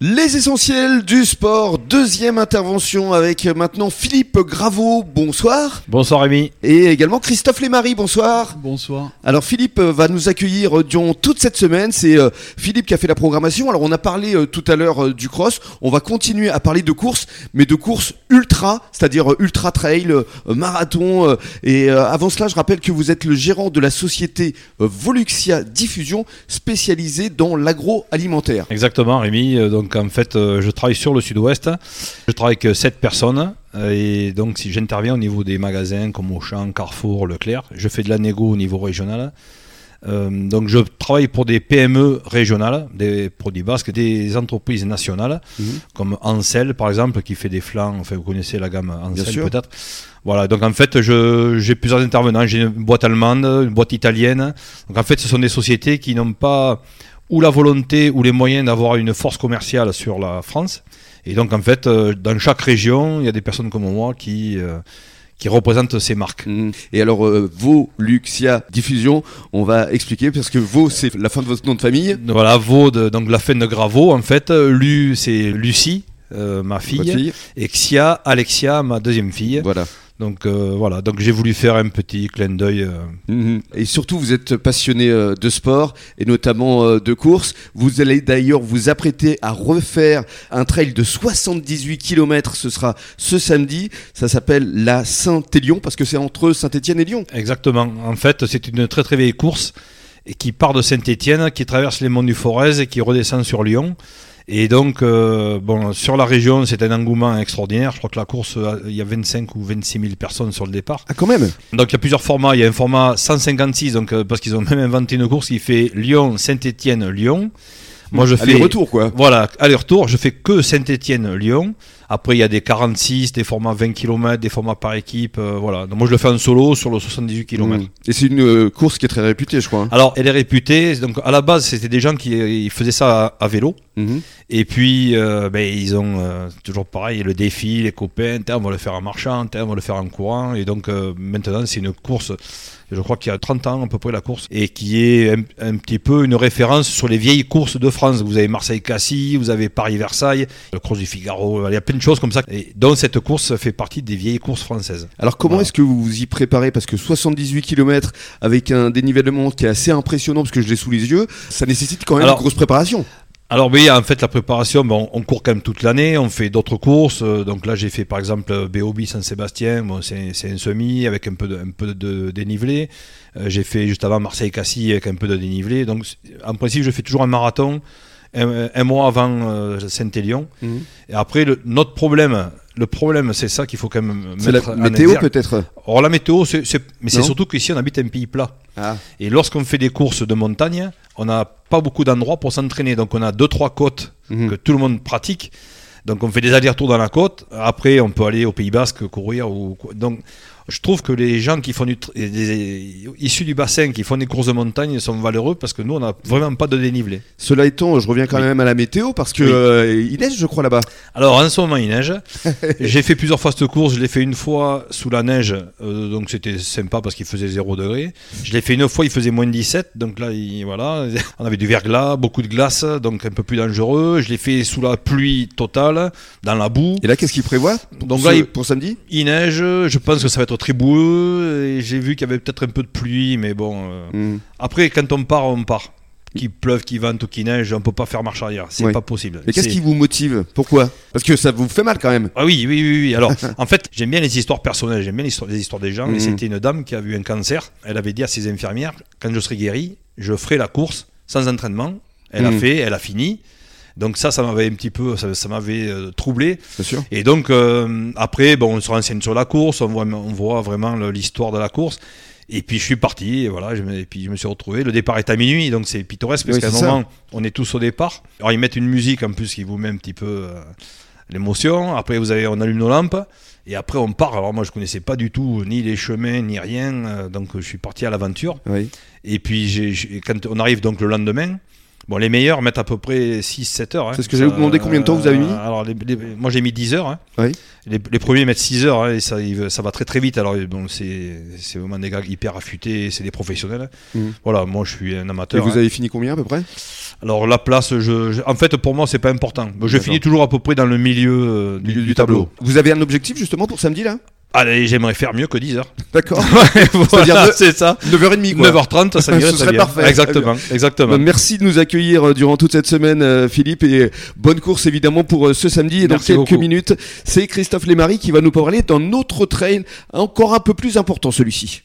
Les essentiels du sport, deuxième intervention avec maintenant Philippe Graveau, bonsoir. Bonsoir Rémi. Et également Christophe Lémarie, bonsoir. Bonsoir. Alors Philippe va nous accueillir durant toute cette semaine, c'est euh, Philippe qui a fait la programmation. Alors on a parlé euh, tout à l'heure euh, du cross, on va continuer à parler de courses, mais de courses ultra, c'est-à-dire ultra trail, marathon. et avant cela, je rappelle que vous êtes le gérant de la société Voluxia Diffusion, spécialisée dans l'agroalimentaire. Exactement Rémi, donc donc en fait, euh, je travaille sur le sud-ouest. Je travaille avec 7 personnes. Euh, et donc si j'interviens au niveau des magasins comme Auchan, Carrefour, Leclerc, je fais de la négo au niveau régional. Euh, donc je travaille pour des PME régionales, des produits basques, des entreprises nationales, mhm. comme Ansel par exemple, qui fait des flancs, enfin vous connaissez la gamme Ansel peut-être. Voilà, donc en fait j'ai plusieurs intervenants, j'ai une boîte allemande, une boîte italienne. Donc en fait ce sont des sociétés qui n'ont pas ou la volonté ou les moyens d'avoir une force commerciale sur la France. Et donc en fait, euh, dans chaque région, il y a des personnes comme moi qui euh, qui représentent ces marques. Mmh. Et alors, euh, Vaux, Luxia, Diffusion, on va expliquer parce que Vaux, c'est la fin de votre nom de famille. Voilà, Vaux, donc la fin de Gravo, en fait. Lu, c'est Lucie, ma fille, fille. Et Xia, Alexia, ma deuxième fille. Voilà. Donc euh, voilà, donc j'ai voulu faire un petit clin d'œil. Euh. Mhm. Et surtout, vous êtes passionné euh, de sport et notamment de course. Vous allez d'ailleurs vous apprêter à refaire un trail de 78 km. Ce sera ce samedi. Ça s'appelle la Saint-Élion parce que c'est entre Saint-Étienne et Lyon. Exactement. En fait, c'est une très très vieille course et qui part de Saint-Étienne, qui traverse les monts du Forez et qui redescend sur Lyon. Et donc, euh, bon, sur la région, c'est un engouement extraordinaire. Je crois que la course, euh, il y a 25 ou 26 000 personnes sur le départ. Ah, quand même Donc, il y a plusieurs formats. Il y a un format 156, donc, euh, parce qu'ils ont même inventé une course qui fait Lyon, Saint-Étienne, Lyon. Moi, je fais. Aller-retour, quoi. Voilà, aller-retour. Je fais que Saint-Étienne, Lyon. Après, il y a des 46, des formats 20 km, des formats par équipe. Euh, voilà. Donc, moi, je le fais en solo sur le 78 km. Mmh. Et c'est une euh, course qui est très réputée, je crois. Hein. Alors, elle est réputée. Donc, à la base, c'était des gens qui euh, faisaient ça à, vélo. Mmh. Et puis, ben, ils ont toujours pareil, le défi, les copains. On va le faire en marchant, on va le faire en courant. Et donc, maintenant, c'est une course je crois qu'il y a 30 ans à peu près la course, et qui est un, petit peu une référence sur les vieilles courses de France. Vous avez Marseille-Cassis, vous avez Paris-Versailles, le Cross du Figaro, il y a plein de choses comme ça. Et donc cette course fait partie des vieilles courses françaises. Alors comment est-ce que vous vous y préparez? Parce que 78 km avec un dénivellement qui est assez impressionnant, parce que je l'ai sous les yeux, ça nécessite quand même une grosse préparation. Alors oui, en fait la préparation, bon, on court quand même toute l'année, on fait d'autres courses. Euh, donc là j'ai fait par exemple BOB Saint-Sébastien, bon, c'est un semi avec un peu de, un peu de dénivelé. Euh, j'ai fait juste avant Marseille-Cassis avec un peu de dénivelé. Donc en principe je fais toujours un marathon un, mois avant euh, Saint-Élion. Mhm. Et après le, notre problème, le problème c'est ça qu'il faut quand même mettre. C'est la météo peut-être Or la météo, c'est, mais c'est surtout qu'ici on habite un pays plat. Ah. Et lorsqu'on fait des courses de montagne, on n'a pas beaucoup d'endroits pour s'entraîner. Donc on a deux trois côtes mhm. que tout le monde pratique. Donc on fait des allers-retours dans la côte. Après, on peut aller au Pays Basque courir. Ou... Donc je trouve que les gens qui font du issus du bassin, qui font des courses de montagne, sont valeureux parce que nous, on n'a vraiment pas de dénivelé. Cela étant, je reviens quand même à la météo parce que euh, il neige, je crois, là-bas. Alors, en ce moment, il neige. J'ai fait plusieurs fois cette course. Je l'ai fait une fois sous la neige, euh, donc c'était sympa parce qu'il faisait 0 degré. Je l'ai fait une fois, il faisait moins 17, donc là, voilà, on avait du verglas, beaucoup de glace, donc un peu plus dangereux. Je l'ai fait sous la pluie totale, dans la boue. Et là, qu'est-ce qu'il prévoit Donc là, pour samedi? Il neige. Je pense que ça va être très boueux et j'ai vu qu'il y avait peut-être un peu de pluie, mais bon. Euh, hmm. Après, quand on part, on part. Qu'il pleuve, qu'il vente ou qu'il neige, on peut pas faire marche arrière. C'est pas possible. Mais qu'est-ce qui vous motive? Pourquoi? Parce que ça vous fait mal quand même. Ah oui, oui, oui. oui. Alors, en fait, j'aime bien les histoires personnelles, j'aime bien les histoires, les histoires des gens. Et hmm. c'était une dame qui a eu un cancer. Elle avait dit à ses infirmières quand je serai guérie, je ferai la course sans entraînement. Elle a hmm. fait, elle a fini. Donc ça, ça m'avait un petit peu, ça, m'avait euh, troublé. Sûr. Et donc euh, après, bon, on se renseigne sur la course, on voit, on voit vraiment l'histoire de la course. Et puis je suis parti, et voilà, je me, et puis je me suis retrouvé. Le départ est à minuit, donc c'est pittoresque parce qu'à un moment, on est tous au départ. Alors ils mettent une musique en plus qui vous met un petit peu euh, l'émotion. Après, vous avez, on allume nos lampes. Et après, on part. Alors, moi, je connaissais pas du tout ni les chemins, ni rien. donc, je suis parti à l'aventure. Oui. Et puis, quand on arrive donc le lendemain, Bon, les meilleurs mettent à peu près 6-7 heures. hein. C'est ce que j'allais vous demander, combien de temps vous avez mis Euh, Alors, les- les- moi j'ai mis 10 heures. hein. Oui. Les, les premiers mettent 6 heures hein, et ça, ça va très très vite. Alors, bon, c'est vraiment des gars hyper affûtés, c'est des professionnels. Mhm. Voilà, moi je suis un Et amateur. vous hein. avez fini combien à peu près? Alors, la place, je, je- en fait, pour moi, c'est pas important. Je finis toujours à peu près dans le milieu, euh, du, du tableau. Vous avez un objectif justement pour samedi là? Allez, j'aimerais faire mieux que 10 heures. D'accord. Voilà, neuf- c'est ça. 9h30 quoi. 9h30, ça irait serait bien. parfait. Exactement, exactement. Bah, Merci de nous accueillir euh, durant toute cette semaine, euh, Philippe, et bonne course évidemment pour euh, ce samedi. Et dans Merci quelques beaucoup. minutes, c'est Christophe Lémarie qui va nous parler d'un autre trail encore un peu plus important, celui-ci.